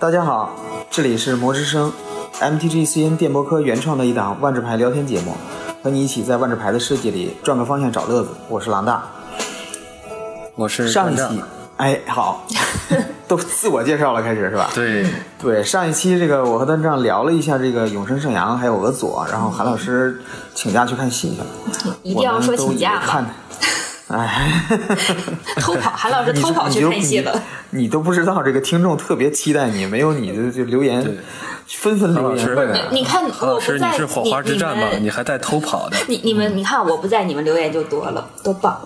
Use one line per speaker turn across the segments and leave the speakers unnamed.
大家好，这里是魔之声，MTGCN 电波科原创的一档万智牌聊天节目，和你一起在万智牌的世界里转个方向找乐子。我是狼大。
我是
上一期，哎，好，都自我介绍了，开始是吧？
对，
对，上一期这个我和段丈聊了一下这个永生圣阳还有俄佐，然后韩老师请假去看戏去了，
一定要说请假
我们都以为看，的，哎。
偷跑，韩老师偷跑去看戏了。
你，你都不知道这个听众特别期待你，没有你的就留言，纷纷留言。
你看
韩老师，你
我不在，
是火花之战吗？
你
你还带偷跑的？
你你们你看我不在，你们留言就多了，多棒！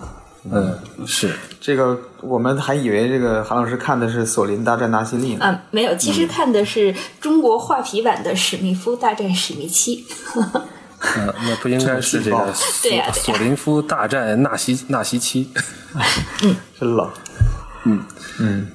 嗯，是
这个我们还以为这个韩老师看的是《索林大战纳西利》呢。
啊，没有，其实看的是中国画皮版的史密夫大战史密七。
呃，那不应该是这个索索林夫大战纳西纳西七。
真冷。
嗯嗯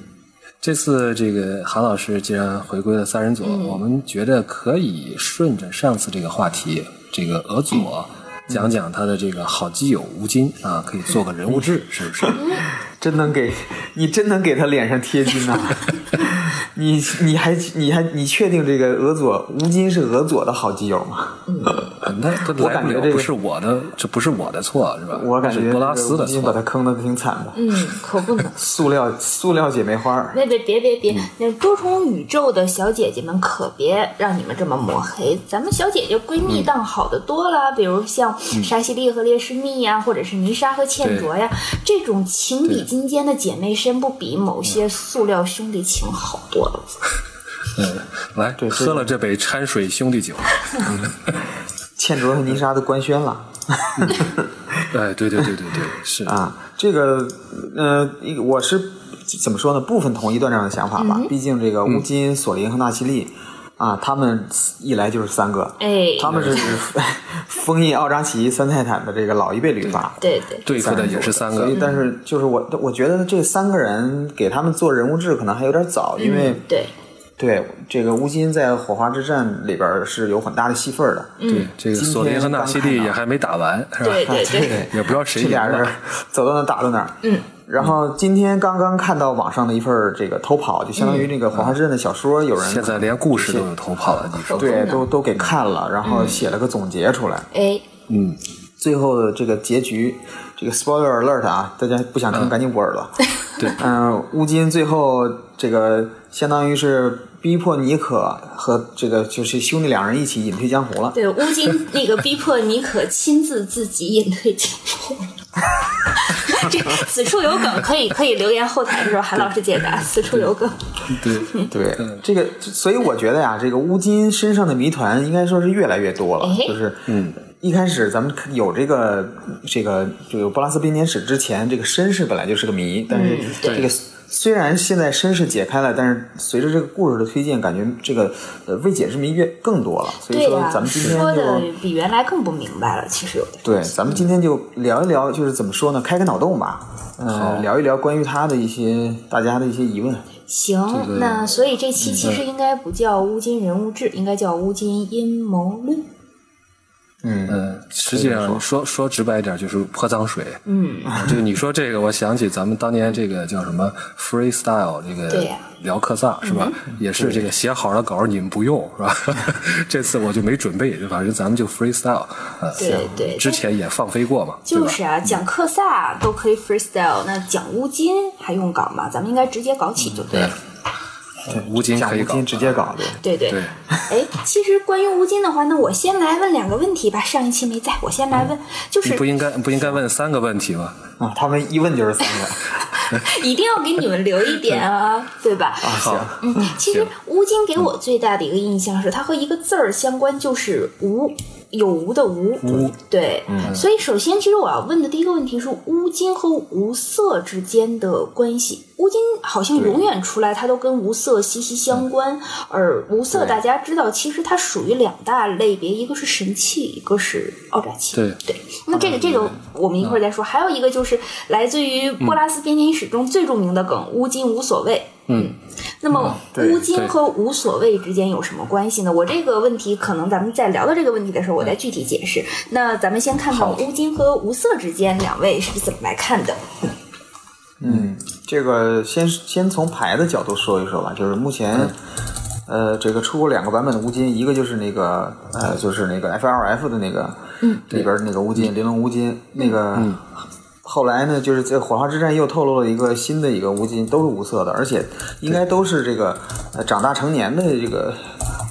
这次这个韩老师既然回归了三人组，我们觉得可以顺着上次这个话题，这个俄佐讲讲他的这个好基友吴京啊，可以做个人物志，是不是？
真能给你真能给他脸上贴金呐、你你还你还你确定这个俄佐吴金是俄佐的好基友吗？
那
我感觉这个
不是我的，这不是我的错，是吧？
我感觉
是波拉斯的
吴金把他。坑的挺惨的，
嗯，可不能。
塑料塑料姐妹花儿。
别别别别别！那多重宇宙的小姐姐们可别让你们这么抹黑，咱们小姐姐闺蜜档好的多了，比如像沙西莉和列诗蜜呀，或者是泥沙和倩卓呀，这种情比金坚的姐妹深，不比某些塑料兄弟情好多了。
嗯，来
对
喝了这杯掺水兄弟酒。
茜卓和泥沙都官宣了。
哎，对对对对对，是
啊，这个呃，一我是怎么说呢？部分同意段长的想法吧。毕竟这个乌金、索林和纳西利啊，他们一来就是三个，
哎，
他们是封印 奥扎奇、三泰坦的这个老一辈旅法。
对对，
对付的也是三个
所以，。但是就是我，我觉得这三个人给他们做人物志可能还有点早，因为
嗯对，
对这个乌金在火花之战里边是有很大的戏份的。
对，这个索林和纳西利
刚看到
也还没打完，是吧？
对对对，
也不知道谁赢
这俩人。走到哪打到哪。
嗯。
然后今天刚刚看到网上的一份儿这个偷跑，就相当于那个《火花之刃》的小说，有人
现在连故事都有偷跑了，你说？
对都都给看了，然后写了个总结出来。
哎，
嗯，
最后的这个结局，这个 spoiler alert 啊，大家不想听赶紧捂耳朵。
对，
嗯，乌金最后这个相当于是逼迫尼可和这个就是兄弟两人一起隐退江湖了。
对，乌金那个逼迫尼可亲自自己隐退江湖。这此处有梗，可以可以留言后台的时候韩老师解答。此处有梗，
对，
对，这个，所以我觉得呀，这个乌金身上的谜团应该说是越来越多了。
哎
就是，嗯，一开始咱们有这个这个这个波拉斯编年史之前，这个身世本来就是个谜，但是这个虽然现在身世解开了，但是随着这个故事的推进，感觉这个呃未解之谜越更多了。所以说，咱们今天
说的
就
比原来更不明白了。其实有的，
对，咱们今天就聊一聊，就是怎么说呢，开个脑洞吧。呃，聊一聊关于他的一些大家的一些疑问。
行，那所以这期其实应该不叫乌金人物志，应该叫乌金阴谋论。
嗯，
嗯，实际上说说直白一点就是泼脏水。
嗯，
啊这个你说这个，我想起咱们当年这个叫什么 freestyle 这个
对
聊克萨是吧？也是这个写好了稿你们不用是吧？这次我就没准备，反正咱们就 freestyle。呃，
对对
之前也放飞过嘛，
就是啊，讲克萨都可以 freestyle，那讲乌金还用搞吗？咱们应该直接搞起就对了。
乌金可以搞
讲乌金，直接搞对。
对对
对，
哎，其实关于乌金的话，那我先来问两个问题吧。上一期没在，我先来问，就是
不应该不应该问三个问题吗？
啊，他们一问就是三个。
一定要给你们留一点啊，对吧？
行
好，
嗯，其实乌金给我最大的一个印象是，它和一个字儿相关，就是无。有无的无，
无
对，所以首先，其实我要问的第一个问题是乌金和无色之间的关系。乌金好像永远出来，它都跟无色息息相关，而无色大家知道，其实它属于两大类别，一个是神器，一个是奥扎器。
对
对，那这个这个我们一会儿再说。还有一个就是来自于波拉斯编年史中最著名的梗“乌金无所谓”。
嗯，
那么乌金和无所谓之间有什么关系呢？我这个问题可能咱们在聊到这个问题的时候，我再具体解释。那咱们先看看乌金和无色之间两位是怎么来看的。
嗯，这个先先从牌的角度说一说吧，就是目前，呃，这个出过两个版本的乌金，一个就是那个呃，就是那个 FLF 的那个，嗯，里边那个乌金玲珑乌金，那个，后来呢，就是在火花之战又透露了一个新的一个乌金，都是无色的，而且应该都是这个呃长大成年的这个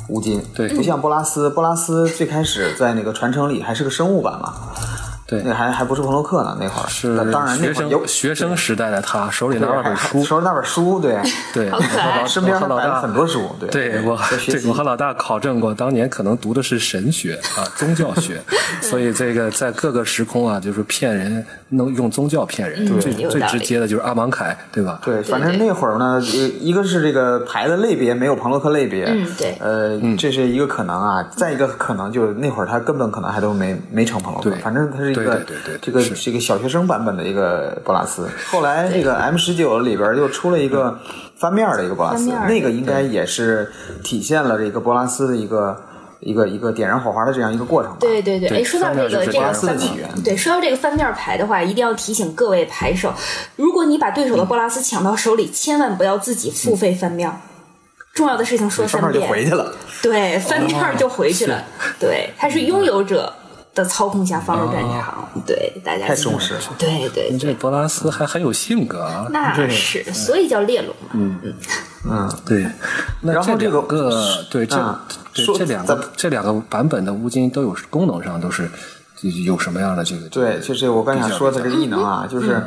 乌金，
对。
不像波拉斯，波拉斯最开始在那个传承里还是个生物版嘛，
对。
那还还不是朋洛克呢，那会儿。
是
当然那
学
会儿有
生学生时代的他手里拿了本书，
手里拿本书，对，
对，
身边
老大
很多书，对，
对我对我和老大考证过，当年可能读的是神学啊，宗教学，所以这个在各个时空啊，就是骗人，能用宗教骗人，最最直接的就是阿芒凯，对吧？
对，反正那会儿呢，一一个是这个牌的类别没有朋洛克类别，
嗯对。
呃，这是一个可能啊。再一个可能就是那会儿他根本可能还都没没成朋洛克
对，
反正他是一个
对对对对
这个
是。
这个小学生版本的一个波拉斯。后来这个 M 十九里边又出了一个翻面的一个波拉斯那个应该也是体现了这个波拉斯的一个一个一个点燃火花的这样一个过程吧。
对对对，
对
哎，说到这个这个翻
起源
对，说到这个翻面牌的话，一定要提醒各位牌手，如果你把对手的波拉斯抢到手里，千万不要自己付费翻面。重要的事情说
翻面就
三遍，
回去了。
对，翻面儿就回去了。对，他是拥有者的操控下放入战场。对，大家
太重视了
对对对，
这波拉斯还很有性格啊，
那是，所以叫猎龙嘛。
嗯，
对，那
然后这个
两个对这
啊
对这两个这两个版本的乌金都有功能上都是有什么样的这个
对，就是我刚想说的这个异能啊，就是，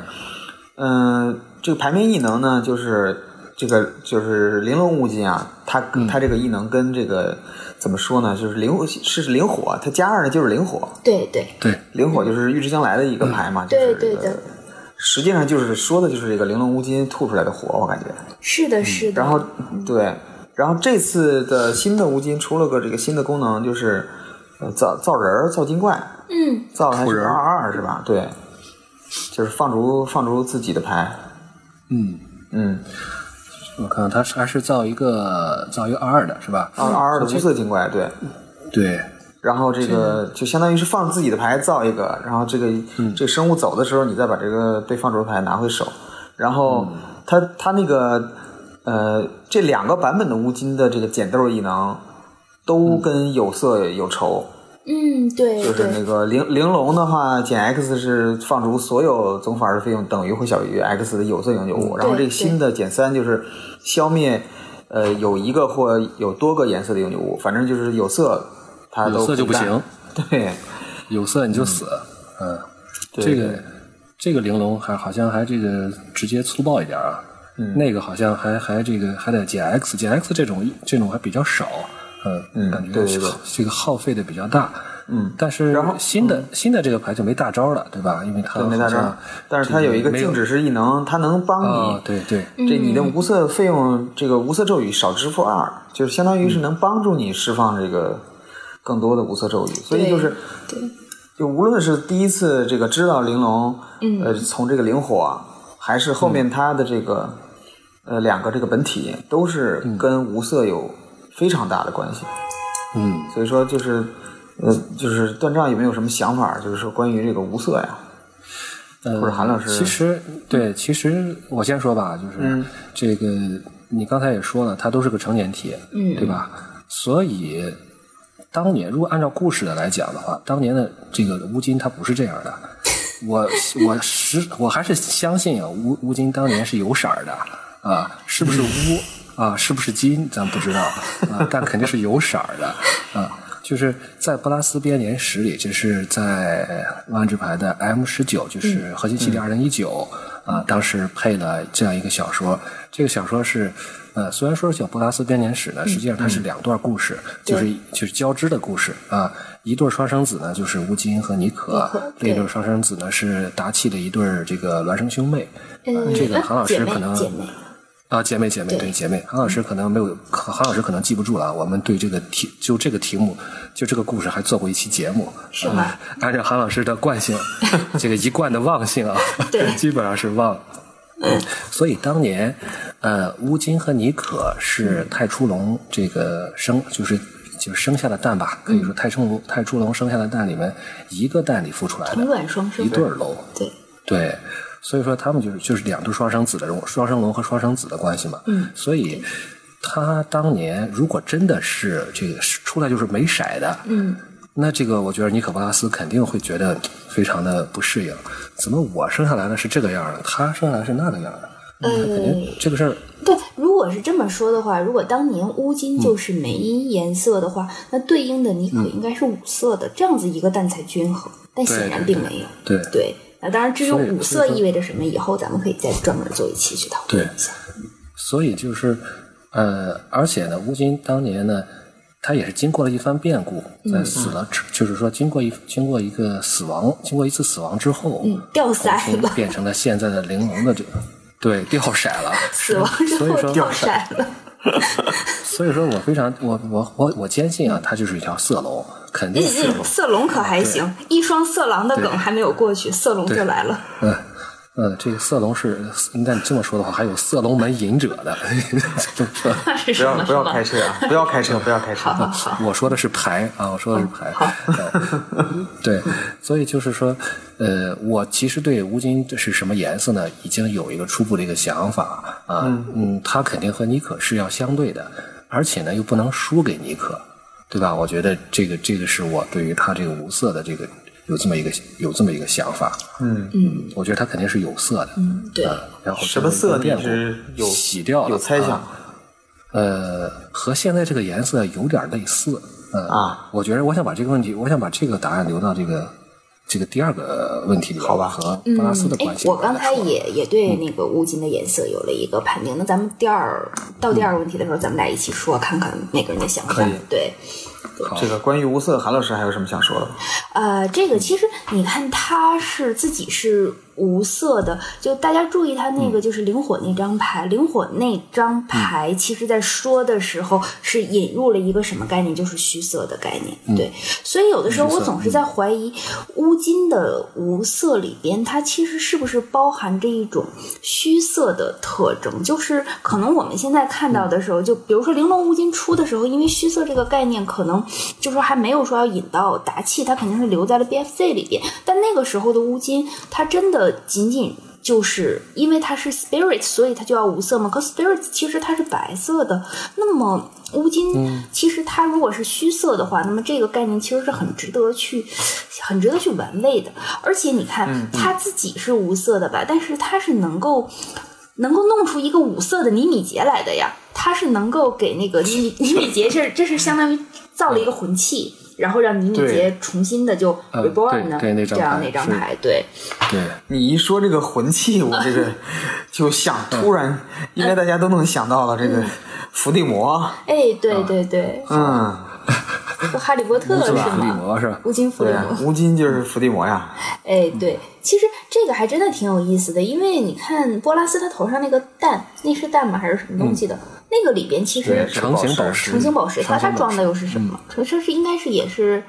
嗯、这个排名异能呢，就是这个就是玲珑乌金啊，它它这个异能跟这个怎么说呢？就是灵是灵火，它加二呢就是灵火，
对对。
对。
灵火就是预知将来的一个牌嘛，就是这个
对对的，
实际上就是说的就是这个玲珑乌金吐出来的火，我感觉。
是的，是的。
然后对，然后这次的新的乌金出了个这个新的功能，就是呃造造人儿造精怪，
嗯，
造的还是二二是吧？对，就是放逐放逐自己的牌，
嗯，
嗯，
我看它是还是造一个造一个二二的是吧？
二二二的无色精怪，对。
对，
然后这个就相当于是放自己的牌造一个，然后这个、这个生物走的时候，你再把这个被放逐的牌拿回手，然后它它那个呃这两个版本的乌金的这个捡豆异能都跟有色有仇，
嗯，对
就是那，个玲。玲珑的话，减 X 是放逐所有总法的费用等于或小于 X 的有色永久物，然后这个新的减三就是消灭呃有一个或有多个颜色的永久物，反正就是有色它都
有色就不行。
对，
有色你就死，嗯，
对
这个这个玲珑还好像还这个直接粗暴一点啊，
嗯
那个好像还还这个还得减 X，减 X 这种这种还比较少，嗯，
嗯
感觉
对对对
这个耗费的比较大，
嗯，
但是
然后
新的、新的这个牌就没大招了，对吧？因为它
大招
好像，
但是它有一个静止式异能，它能帮你、
啊，对对，
这你的无色费用，这个无色咒语少支付二，就是相当于是能帮助你释放这个更多的无色咒语，所以就是
对
就无论是第一次这个知道玲珑，
嗯
呃，从这个灵火，还是后面它的这个、呃两个这个本体，都是跟无色有非常大的关系。
嗯，
所以说就是呃，就是段章有没有什么想法？就是说关于这个无色呀，
呃，
或者韩老师
其实对，其实我先说吧，就是、
嗯
这个你刚才也说了，它都是个成年体，
嗯
对吧？所以当年如果按照故事的来讲的话，当年的这个乌金它不是这样的。我我实我还是相信啊，乌乌金当年是有色儿的啊，是不是乌啊，是不是金咱不知道啊，但肯定是有色儿的啊。就是在布拉斯编年史里，这是在万智牌的 M 十九，就是核心系列二零一九啊，当时配了这样一个小说。这个小说是呃，虽然说是叫波达斯编年史呢，实际上它是两段故事，就是就是交织的故事啊。一对双生子呢，就是吴金和尼可另一对
对
双生子呢是达契的一对儿这个孪生兄妹。这个韩老师可能啊，姐妹姐妹
对
对姐妹，韩老师可能没有，韩老师可能记不住了啊。我们对这个题就这个题目，就这个故事还做过一期节目，
是吗
啊按照韩老师的惯性，这个一贯的忘性啊，
对
基本上是忘。嗯，所以当年，呃，乌金和尼可是太初龙这个生，就是就是生下的蛋吧，可以说太初龙太初龙生下的蛋里面一个蛋里孵出来的，
同卵双生
一对儿龙。
对，
对，所以说他们就是就是两对双生子的龙双生龙和双生子的关系嘛。
嗯，
所以他当年如果真的是这个出来就是没色的，
嗯，
那这个我觉得尼可波拉斯肯定会觉得非常的不适应，怎么我生下来的是这个样的，他生下来是那个样的？嗯肯定这个事儿
对，如果是这么说的话，如果当年乌金
嗯
就是梅因颜色的话，那对应的尼可应该是五色的，这样子一个蛋才均衡。但显然并没有。
对
对，那当然，至于五色意味着什么，以后咱们可以再专门做一期去讨论一下。
所以就是，呃，而且呢，乌金当年呢，他也是经过了一番变故，在死了之，就是说经过一经过一个死亡，经过一次死亡之后，
嗯，掉色了，
变成了现在的玲珑的这个，对，掉色了。
死亡之
所以说
后掉色了。
所以说我非常，我我我我坚信啊，它就是一条色龙，肯定
色龙可还行，一双色狼的梗还没有过去，色龙就来了。
嗯。嗯，这个色龙是，应该你这么说的话，还有色龙门隐者的，这 么说。
不要？不要开车啊！不要开车，不要开车。
好好好，
我说的是牌啊，我说的是牌。对，所以就是说，呃，我其实对乌金是什么颜色呢，已经有一个初步的一个想法啊。嗯，他肯定和妮可是要相对的，而且呢又不能输给妮可，对吧？我觉得这个这个是我对于他这个无色的这个有这么一个有这么一个想法。
嗯，
嗯
我觉得它肯定是有色的。
嗯，对，
呃然后
什么色你
变故
是有
洗掉了
有猜想
啊呃，和现在这个颜色有点类似。嗯、
啊，
我觉得我想把这个问题，我想把这个答案留到这个这个第二个问题里，
好吧
和巴拉斯的
哎
关，系。
我刚才也也对那个乌金的颜色有了一个判定。那咱们第二到第二个问题的时候，咱们俩一起说，看看每个人的想法
可以。
对，
这个关于无色，韩老师还有什么想说的吗？
呃，这个其实你看，他是自己是无色的，就大家注意他那个就是灵火那张牌，灵火那张牌其实在说的时候是引入了一个什么概念，就是虚色的概念。对，所以有的时候我总是在怀疑乌金的无色里边，它其实是不是包含着一种虚色的特征，就是可能我们现在看到的时候，就比如说玲珑乌金出的时候，因为虚色这个概念可能就说还没有说要引到达气，它肯定是留在了 BFC 里边。但那个时候的乌金，它真的仅仅就是因为它是 spirit，所以它就要无色吗？可 spirit 其实它是白色的。那么乌金其实它如果是虚色的话，那么这个概念其实是很值得去很值得去玩味的。而且你看，它自己是无色的吧，但是它是能够。能够弄出一个五色的尼米杰来的呀，它是能够给那个尼尼米杰，这这是相当于造了一个魂器，然后让尼米杰重新的就
呃
reborn 呢，这样那张牌，对，
对，
你一说这个魂器，我这个 就想突然，应该大家都能想到了这个伏地魔，
哎，对对对，
嗯，
哈利波特是
是吧？伏地
吗？
魔是吧？
乌金伏地魔，，
乌金就是伏地魔呀，
哎，对，其实这个还真的挺有意思的，因为你看波拉斯他头上那个蛋，那是蛋吗？还是什么东西的？那个里边其实
成型宝石，
成型宝石，它它装的又是什么？这这是应该是也是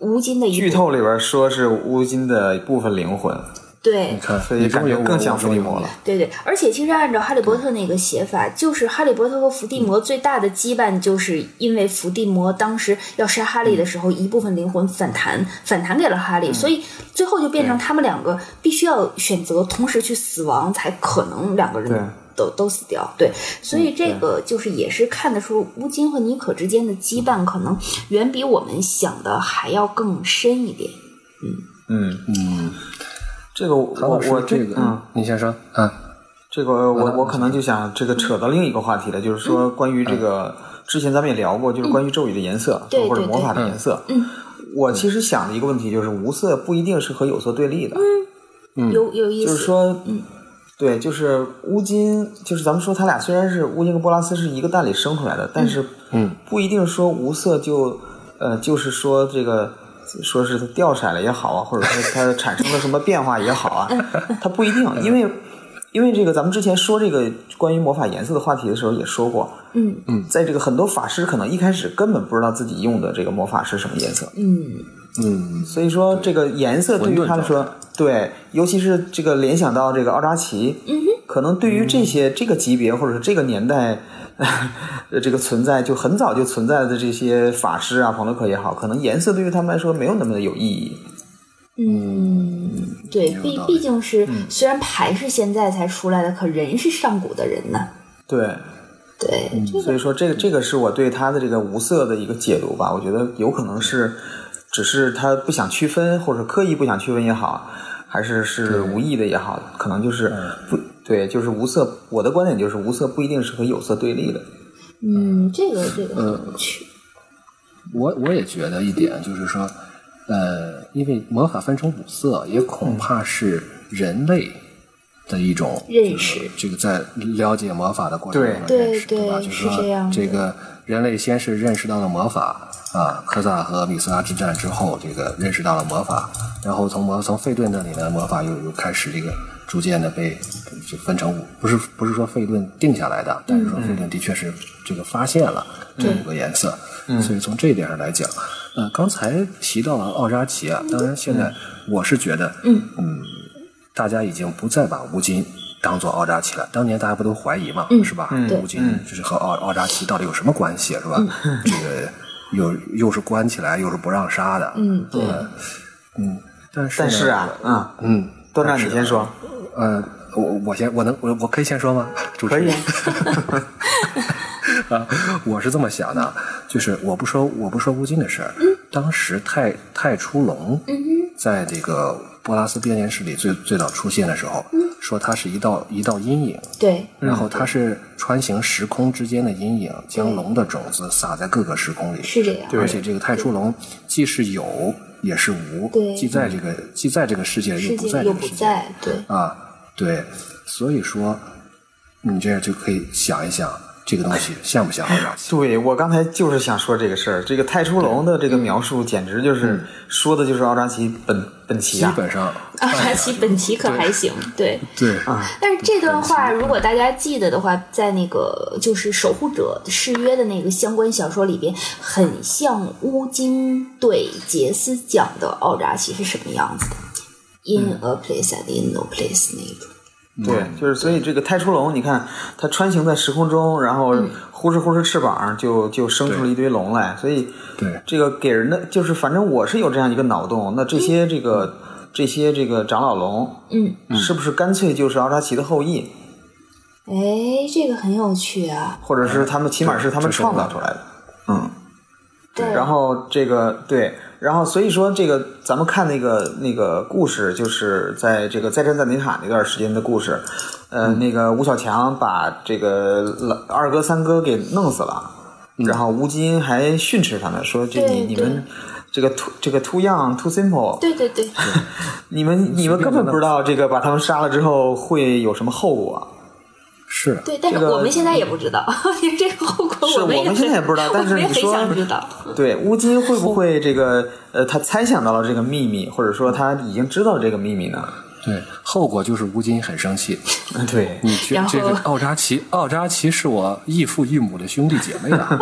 乌金的一
剧透里边说是乌金的一部分灵魂，
对
你，看，
所以感觉更像伏地魔了。。
对对，而且其实按照哈利波特那个写法，就是哈利波特和伏地魔最大的羁绊，就是因为伏地魔当时要杀哈利的时候，一部分灵魂反弹，反弹给了哈利，所以最后就变成他们两个必须要选择同时去死亡，才可能两个
对
人都都死掉。对，所以这个就是也是看得出乌金和妮可之间的羁绊，可能远比我们想的还要更深一点。
嗯，
嗯嗯，
这个我我
这个，
嗯，
你先说啊。
这个我我可能就想这个扯到另一个话题了，就是说关于这个之前咱们也聊过，就是关于咒语的颜色
对对
或者魔法的颜色。
嗯，
我其实想的一个问题就是无色不一定是和有色对立的，嗯
有有意思，
就是说，
嗯，
对，就是乌金，就是咱们说他俩虽然是乌金跟波拉斯是一个蛋里生出来的，但是
嗯。
不一定说无色就呃就是说这个。说是它掉色了也好啊，或者说它产生了什么变化也好啊，它不一定，因为因为这个咱们之前说这个关于魔法颜色的话题的时候也说过，
嗯。
在这个很多法师可能一开始根本不知道自己用的这个魔法是什么颜色，
嗯
嗯，
所以说这个颜色对于他来说，对，尤其是这个联想到这个奥扎奇，
嗯哼
可能对于这些这个级别或者是这个年代，呃，这个存在就很早就存在的这些法师啊、朋洛克也好，可能颜色对于他们来说没有那么的有意义。
嗯，对，毕毕竟是虽然牌是现在才出来的，可人是上古的人呢。
对，
对，这个
所以说这个这个是我对他的这个无色的一个解读吧。我觉得有可能是，只是他不想区分，或者刻意不想区分也好，还是是无意的也好，可能就是不对，就是无色。我的观点就是无色不一定是和有色对立的。
嗯，这个这个很有趣。
我我也觉得一点就是说，呃，因为魔法分成五色，也恐怕是人类的一种
认识
就是这个在了解魔法的过程中认识，吧？
对对
就是说
是这样的
这个人类先是认识到了魔法啊，科萨和米斯拉之战之后，这个认识到了魔法，然后从魔从费顿那里呢，魔法又又开始这个逐渐的被就分成五，不是不是说费顿定下来的，但是说费顿的确是这个发现了这五个颜色，所以从这一点上来讲，呃，刚才提到了奥扎奇啊，当然现在我是觉得，
嗯
大家已经不再把乌金当做奥扎奇了。当年大家不都怀疑嘛，
嗯
是吧？
对
乌金就是和奥奥扎奇到底有什么关系，是吧？这个又又是关起来，又是不让杀的，
嗯，对，
嗯。但是
但是啊，
呢
啊，
嗯，
段长你先说，
呃，我我先我能我我可以先说吗？主持
可以
人。啊，我是这么想的，就是我不说我不说乌金的事儿。当时太太初龙在这个波拉斯编年史里最最早出现的时候，说它是一道一道阴影，
对，
然后它是穿行时空之间的阴影，将龙的种子撒在各个时空里。
是这样。
而且这个太初龙既是有也是无
对，
既在这个既在这个世界又不在这个世界。
在，对，
啊，对，所以说你这样就可以想一想，这个东西像不像奥扎奇？
对我刚才就是想说这个事儿，这个太初龙的这个描述简直就是说的就是奥扎奇本本奇啊，
基本上，
奥扎奇本奇可还行，对。
对。
啊，但是这段话，如果大家记得的话，在那个就是守护者誓约的那个相关小说里边，很像乌金对杰斯讲的奥扎奇是什么样子的，in a place and in no place 那种。
对，就是所以这个太初龙，你看它穿行在时空中，然后呼哧呼哧翅膀就就生出了一堆龙来，所以
对。
这个给人的就是，反正我是有这样一个脑洞，那这些这个这些这个长老龙，
嗯，
是不是干脆就是奥扎奇的后裔，
哎，这个很有趣啊。
或者是他们起码是他们创造出来的，嗯。
对，
然后这个对，然后所以说这个咱们看那个那个故事，就是在这个再战赞尼塔那段时间的故事，呃，那个吴小强把这个老二哥三哥给弄死了，然后吴京还训斥他们说：“这你你们这个 too 这个 too young too simple，
对对对，
你们你们根本不知道这个把他们杀了之后会有什么后果。”
是，
对，但是我们现在也不知道，因 为这个后果
我们现在也不知道 但是
我们也很
你说
想知道。
对，乌金会不会这个呃，他猜想到了这个秘密，或者说他已经知道这个秘密呢？
对，后果就是乌金很生气。
对，
你觉
然后
这个奥扎奇，奥扎奇是我异父异母的兄弟姐妹啊。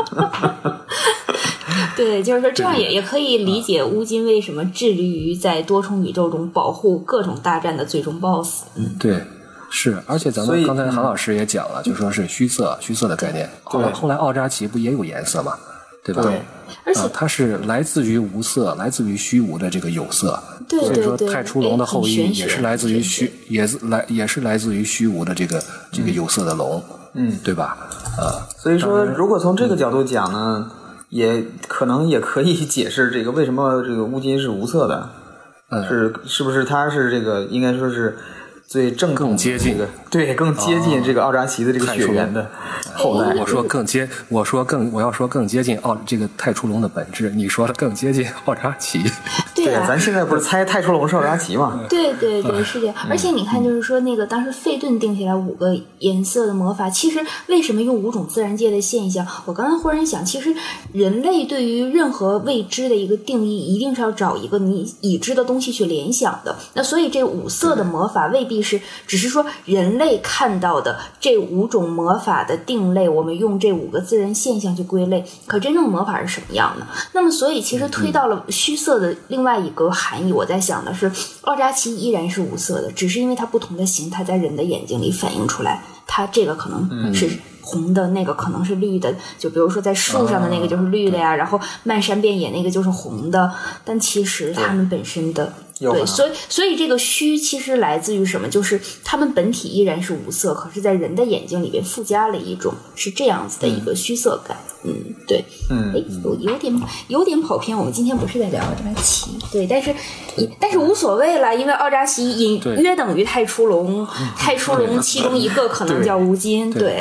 对，就是说这样也也可以理解乌金为什么致力于在多重宇宙中保护各种大战的最终 BOSS。嗯，
对，是，而且咱们刚才韩老师也讲了，就说是虚色，虚色的概念。后来后来奥扎奇不也有颜色嘛，对吧？
对
而且
啊，它是来自于无色，来自于虚无的这个有色。
对
所以说太初龙的后裔也是来自于虚，也是来也是来自于虚无的这个这个有色的龙，
嗯，
对吧？啊，
所以说，如果从这个角度讲呢，也可能也可以解释这个为什么这个乌金是无色的，
嗯
是是不是它是这个应该说是最正
更接近
这个对更接近这个奥扎奇的这个血缘的后代。
我说更接，我说更，我要说更接近奥这个太初龙的本质，你说的更接近奥扎奇。
对
啊，
咱现在不是猜太初龙是奥扎奇嘛？
对对对，是这样。而且你看，就是说那个当时费顿定下来五个颜色的魔法，其实为什么用五种自然界的现象？我刚才忽然想，其实人类对于任何未知的一个定义，一定是要找一个你已知的东西去联想的。那所以这五色的魔法未必是只是说人类看到的这五种魔法的定类，我们用这五个自然现象去归类。可真正魔法是什么样的？那么所以其实推到了虚色的另外一个含义，我在想的是，奥扎奇依然是无色的，只是因为它不同的形态在人的眼睛里反映出来，它这个可能是。红的那个可能是绿的，就比如说在树上的那个就是绿的呀，然后漫山遍野那个就是红的，但其实它们本身的对，所以所以这个虚其实来自于什么？就是他们本体依然是无色，可是在人的眼睛里边附加了一种是这样子的一个虚色感。嗯，对，
嗯
哎，有有点有点跑偏。我们今天不是在聊奥扎奇，对，但是但是无所谓了，因为奥扎西隐约等于太初龙，太初龙其中一个可能叫乌金，对，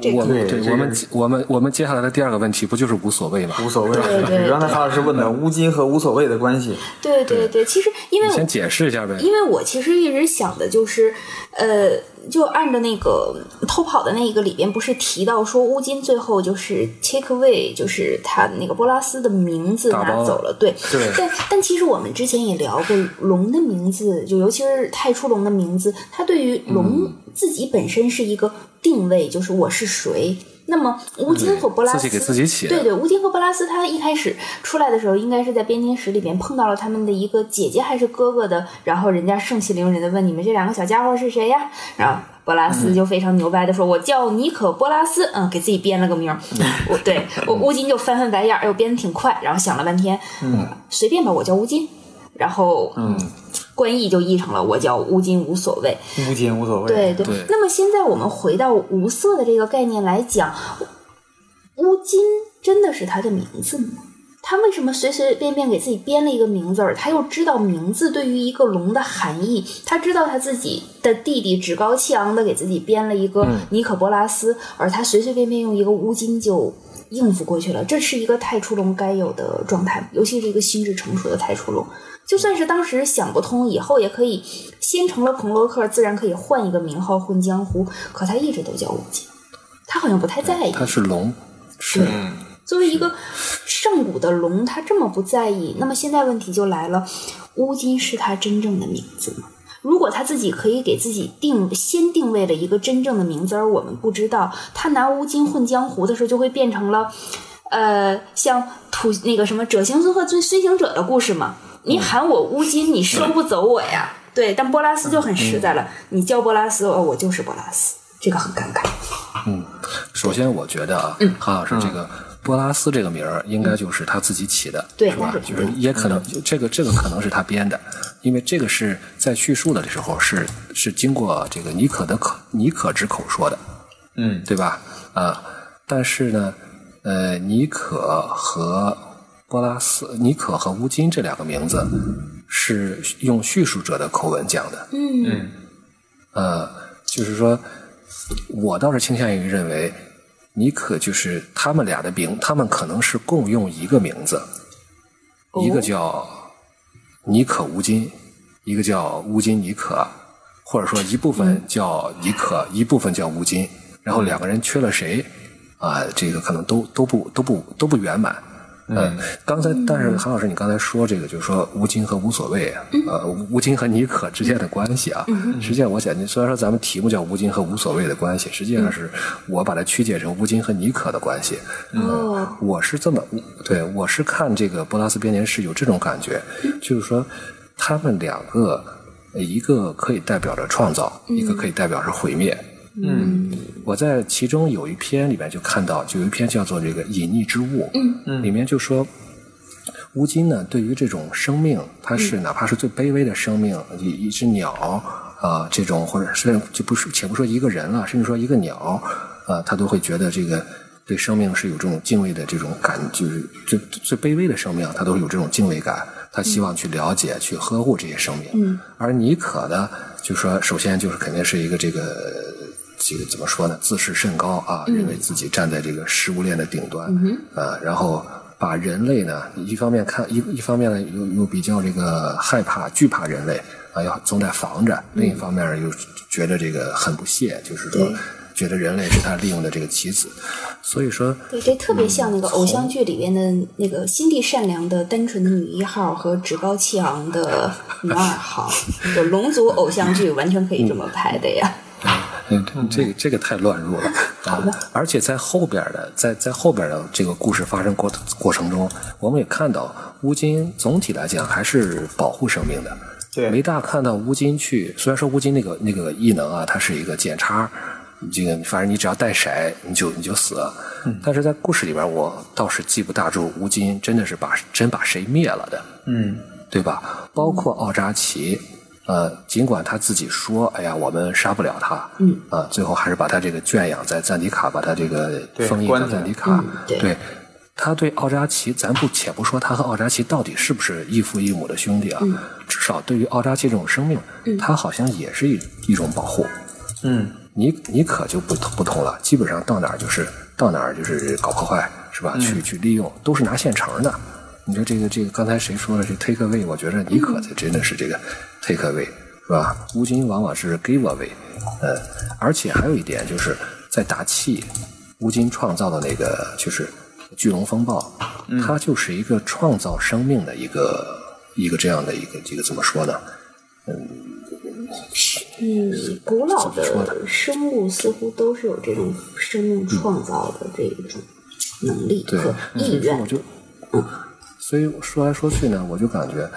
这
我
个
们对我们
对这个
我们我们接下来的第二个问题不就是无所谓吗？
无所谓。
对对
刚才韩老师问的乌金和无所谓的关系，
对对对，其实因为我
先解释一下呗。
因为我其实一直想的就是，呃，就按照那个偷跑的那一个里边，不是提到说乌金最后就是 take away，就是他那个波拉斯的名字拿走了，对。
对
但但其实我们之前也聊过，龙的名字，就尤其是太初龙的名字，它对于龙自己本身是一个定位，就是我是谁。那么乌金和波拉斯
自己给自己起
对对，乌金和波拉斯他一开始出来的时候，应该是在编年史里边碰到了他们的一个姐姐还是哥哥的，然后人家盛气凌人的问你们这两个小家伙是谁呀？然后波拉斯就非常牛掰的说：“我叫尼可波拉斯。”嗯，给自己编了个名儿。我对 我乌金就翻翻白眼儿，哎呦，编的挺快，然后想了半天，嗯，随便吧，我叫乌金。然后，嗯，官译就译成了我叫乌金，无所谓。
乌金无所谓。
对对。
对
那么现在我们回到无色的这个概念来讲，乌金真的是他的名字吗？他为什么随随便便给自己编了一个名字儿？他又知道名字对于一个龙的含义，他知道他自己的弟弟趾高气昂的给自己编了一个尼可波拉斯，而他随随便便用一个乌金就应付过去了。这是一个太初龙该有的状态，尤其是一个心智成熟的太初龙。就算是当时想不通，以后也可以先成了彭洛克，自然可以换一个名号混江湖。可他一直都叫乌金，他好像不太在意。
他是龙，是
嗯
作为一个上古的龙，他这么不在意，那么现在问题就来了：乌金是他真正的名字吗？如果他自己可以给自己定先定位了一个真正的名字，而我们不知道，他拿乌金混江湖的时候，就会变成了，呃，像土那个什么者行孙和追随行者的故事嘛。你喊我乌金，你收不走我呀。对，但波拉斯就很实在了，你叫波拉斯，哦，我就是波拉斯，这个很尴尬。
嗯首先，我觉得啊，
嗯
韩老师这个波拉斯这个名儿应该就是他自己起的，
对。
是吧？
是
就是也可能这个这个可能是他编的，因为这个是在叙述的时候是是经过这个尼可的口尼可之口说的，
嗯。
对吧？啊，但是呢，呃，尼可和波拉斯、尼可和乌金这两个名字是用叙述者的口吻讲的，
嗯。
嗯。
呃，就是说，我倒是倾向于认为，尼可就是他们俩的名，他们可能是共用一个名字，一个叫尼可乌金，一个叫乌金尼可，或者说一部分叫尼可，一部分叫乌金，然后两个人缺了谁啊、这个可能都都不都不都不圆满。嗯，刚才但是韩老师，你刚才说这个，就是说吴京和无所谓，呃，吴京和尼可之间的关系啊，实际上我想，虽然说咱们题目叫吴京和无所谓的关系，实际上是我把它曲解成吴京和尼可的关系。
哦，
我是这么，对我是看这个波拉斯编年史有这种感觉，就是说他们两个，一个可以代表着创造，一个可以代表着毁灭。
嗯
我在其中有一篇里面就看到，就有一篇叫做这个隐匿之物，嗯，里面就说。乌金呢，对于这种生命，它是哪怕是最卑微的生命，一一只鸟啊、这种或者是就不是，且不说一个人了，甚至说一个鸟啊、他都会觉得这个对生命是有这种敬畏的这种感，就是最最卑微的生命，他都是有这种敬畏感，他希望去了解、去呵护这些生命。
嗯，
而尼可呢，就说首先就是肯定是一个这个。这个怎么说呢？自视甚高啊，认为自己站在这个食物链的顶端，啊，然后把人类呢，一方面看一一方面呢，又又比较这个害怕、惧怕人类啊，要总得防着；另一方面又觉得这个很不屑，就是说
对。
觉得人类是他利用的这个棋子，所以说
对，这特别像那个偶像剧里边的那个心地善良的单纯的女一号和趾高气昂的女二号，就龙族偶像剧完全可以这么拍的呀。
嗯，这个这个太乱入了啊！而且在后边的，在在后边的这个故事发生过过程中，我们也看到乌金总体来讲还是保护生命的。
对
没大看到乌金去，虽然说乌金那个那个异能啊，它是一个检查，这个反正你只要带色，你就你就死了。但是在故事里边，我倒是记不大住乌金真的是把真把谁灭了的。
嗯
对吧？包括奥扎奇，呃，尽管他自己说，哎呀，我们杀不了他，
嗯，
啊，最后还是把他这个圈养在赞迪卡，把他这个封印在赞迪卡，
嗯对
他对奥扎奇，咱不且不说他和奥扎奇到底是不是异父异母的兄弟啊，
嗯
至少对于奥扎奇这种生命，他好像也是一一种保护。
嗯，
你你可就不不同了，基本上到哪儿就是到哪儿就是搞破坏，是吧？去去利用，都是拿现成的。你说这个这个，刚才谁说的这 take away？我觉得尼可才真的是这个 take away，是吧？乌金往往是 give away，呃，而且还有一点就是在打气，乌金创造的那个就是巨龙风暴，它就是一个创造生命的一个一个这样的一个这个怎么说呢？
嗯，古老的生物似乎都是有这种生命创造的这种能力
对
和意愿
我。就，所以说来说去呢，我就感觉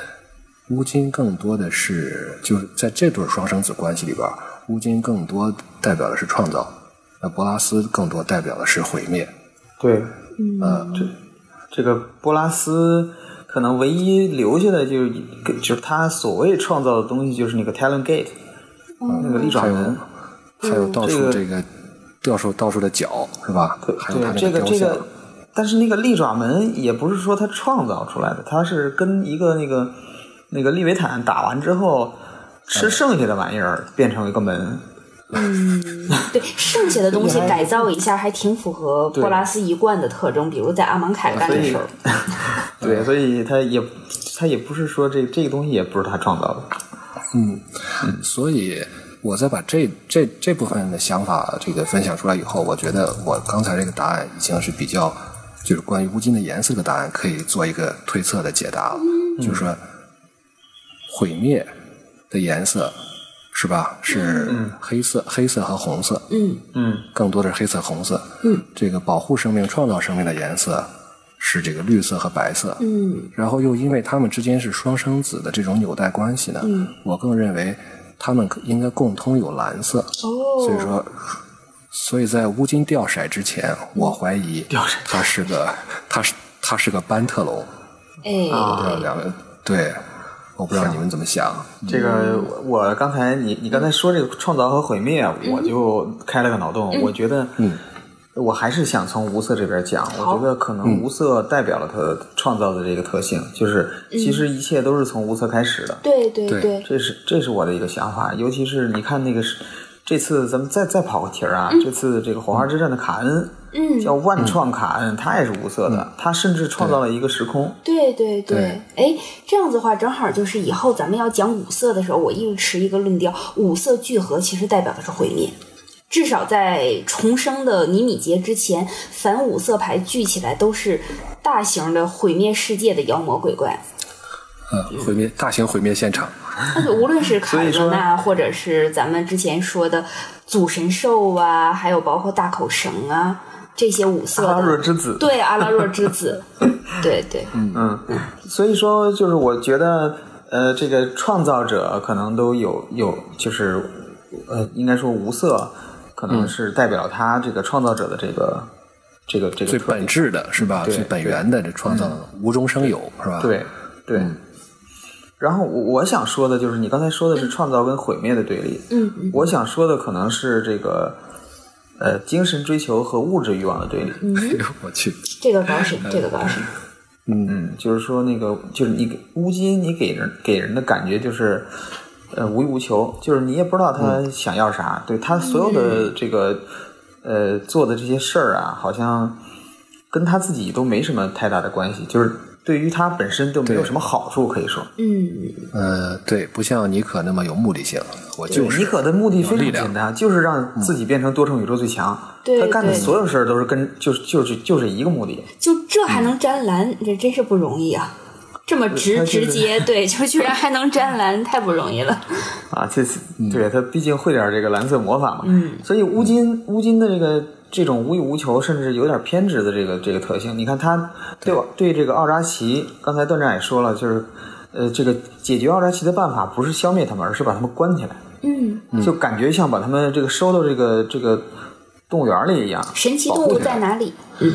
乌金更多的是就是在这对双生子关系里边，乌金更多代表的是创造，那波拉斯更多代表的是毁灭。
对，
呃，这
这个波拉斯可能唯一留下的就是一个就是他所谓创造的东西，就是那个 Talon Gate，、那个利爪门。
还有到
这个
处这个到处到处的脚是吧？还有他
对，这
那雕像
个这个，但是那个利爪门也不是说他创造出来的，他是跟一个那个那个利维坦打完之后吃剩下的玩意儿变成一个门。
嗯对，剩下的东西改造一下，还挺符合波拉斯一贯的特征，比如在阿芒凯干的事儿。
对，所以他也他也不是说这这个东西也不是他创造的。
嗯 所以我在把这这这部分的想法这个分享出来以后，我觉得我刚才这个答案已经是比较，就是关于乌金的颜色的答案，可以做一个推测的解答了。就是说，毁灭的颜色是吧？是黑色、黑色和红色。
嗯
嗯，
更多的是黑色、红色。
嗯，
这个保护生命、创造生命的颜色是这个绿色和白色。
嗯
然后又因为他们之间是双生子的这种纽带关系呢，
嗯
我更认为他们应该共通有蓝色。
哦，
所以说，所以在乌金掉色之前，我怀疑
掉色
他是个他是他是个班特龙。
哎，
两个对，我不知道你们怎么想。
这个我刚才你你刚才说这个创造和毁灭，我就开了个脑洞，我觉得，
嗯，
我还是想从无色这边讲，我觉得可能无色代表了它创造的这个特性，就是其实一切都是从无色开始的，
对对
对。
对，
这是这是我的一个想法，尤其是你看那个是这次咱们再再跑个题儿啊，这次这个火花之战的卡恩，
嗯，
叫万创卡恩，他也是无色的，他甚至创造了一个时空，
对对
对
对，哎，这样子的话，正好就是以后咱们要讲五色的时候，我一直持一个论调：五色聚合其实代表的是毁灭。至少在重生的尼米杰之前，反五色牌聚起来都是大型的毁灭世界的妖魔鬼怪。
呃，毁灭大型毁灭现场。
但是无论是 卡
以说
热纳，或者是咱们之前说的祖神兽啊，还有包括大口绳啊，这些五色
阿拉若，之子，
对阿拉若之子，对 对，
嗯。嗯，所以说就是我觉得，呃，这个创造者可能都有有就是，呃，应该说无色可能是代表他这个创造者的这个、这个这个
最本质的是吧？
对
最本源的这创造的无中生有是吧？
对对。然后我我想说的就是，你刚才说的是创造跟毁灭的对立，
嗯嗯。
我想说的可能是这个，呃，精神追求和物质欲望的对立。
哎呦 我去，
这个高深，这个高深，
嗯，就是说那个，就是你给乌金，你给人给人的感觉就是，呃，无欲无求，就是你也不知道他想要啥，对他所有的这个，呃，做的这些事儿啊，好像跟他自己都没什么太大的关系，就是对于他本身就没有什么好处可以说。
嗯，
呃，对，不像尼可那么有目的性，我就是
尼可的目的非常简单，就是让自己变成多重宇宙最强。
对
他干的所有事儿都是跟就是就是就是一个目的。
就这还能沾蓝，这真是不容易啊！这么直
就是
直接，对，就居然还能沾蓝，太不容易了。
啊，这是对他毕竟会点这个蓝色魔法嘛，
嗯，
所以乌金乌金的这个这种无欲无求，甚至有点偏执的这个这个特性，你看他对我对这个奥扎奇，刚才段战也说了，就是呃，这个解决奥扎奇的办法不是消灭他们，而是把他们关起来，
嗯，
就感觉像把他们这个收到这个这个动物园里一样。
神奇动物在哪里？
对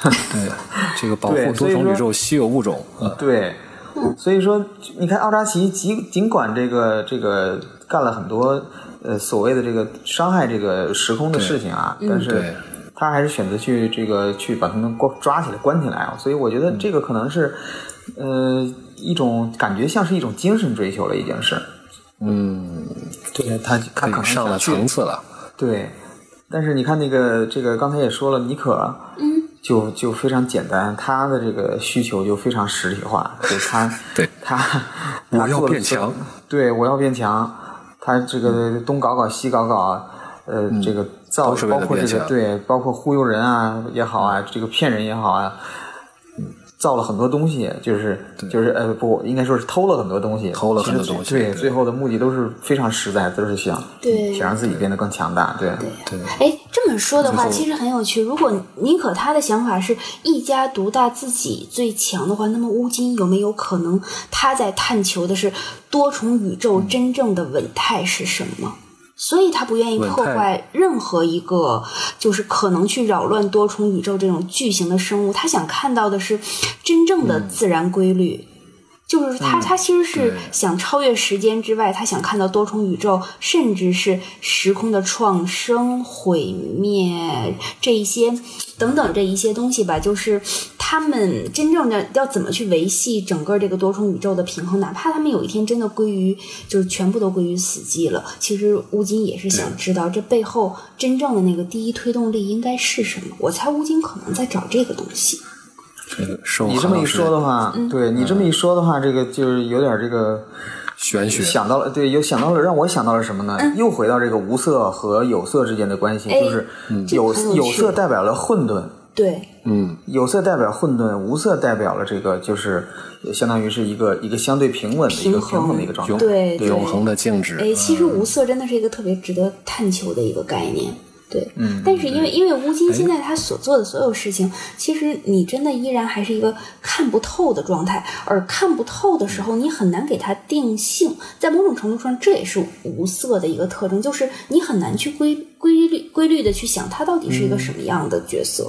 这个保护多重宇宙稀有物种。嗯
对，所以说，你看奥扎奇尽尽管这个这个干了很多呃所谓的这个伤害这个时空的事情啊，但是他还是选择去这个去把他们关抓起来关起来啊。所以我觉得这个可能是呃一种感觉像是一种精神追求了，已经是。
嗯，
对他他可能
上了层次了。
对，但是你看那个这个刚才也说了，妮可，嗯，就就非常简单，他的这个需求就非常实体化，就他
对
他
我要变强，
对我要变强，他这个东搞搞西搞搞，呃，这个造包括这个对，包括忽悠人啊也好啊，这个骗人也好啊。嗯造了很多东西，就是就是呃不，应该说是偷了很多东西，
偷了很多东西
对，
对。
最后的目的都是非常实在，都是想
对。
想让自己变得更强大，对。
对，
哎，这么说的话，其实很有趣。如果宁可他的想法是一家独大，自己最强的话，那么乌金有没有可能他在探求的是多重宇宙真正的稳态是什么？所以他不愿意破坏任何一个就是可能去扰乱多重宇宙这种巨型的生物，他想看到的是真正的自然规律。就是他，他其实是想超越时间之外，他想看到多重宇宙，甚至是时空的创生、毁灭这一些等等这一些东西吧。就是他们真正的要怎么去维系整个这个多重宇宙的平衡，哪怕他们有一天真的归于就是全部都归于死寂了，其实乌金也是想知道这背后真正的那个第一推动力应该是什么。我猜乌金可能在找这个东西。
你这么一说的话，
嗯
对你这么一说的话，这个就是有点这个
玄学，
想到了，对，又想到了，让我想到了什么呢？又回到这个无色和有色之间的关系，就是有
有
色代表了混沌，
对，
嗯，
有色代表混沌，无色代表了这个就是相当于是一个一个相对平稳的一个
平衡
的一个状态。
对对
永恒的静止。
哎，其实无色真的是一个特别值得探求的一个概念。对，嗯，但是因为因为吴京现在他所做的所有事情，其实你真的依然还是一个看不透的状态，而看不透的时候，你很难给他定性。在某种程度上，这也是无色的一个特征，就是你很难去规规律规律的去想他到底是一个什么样的角色。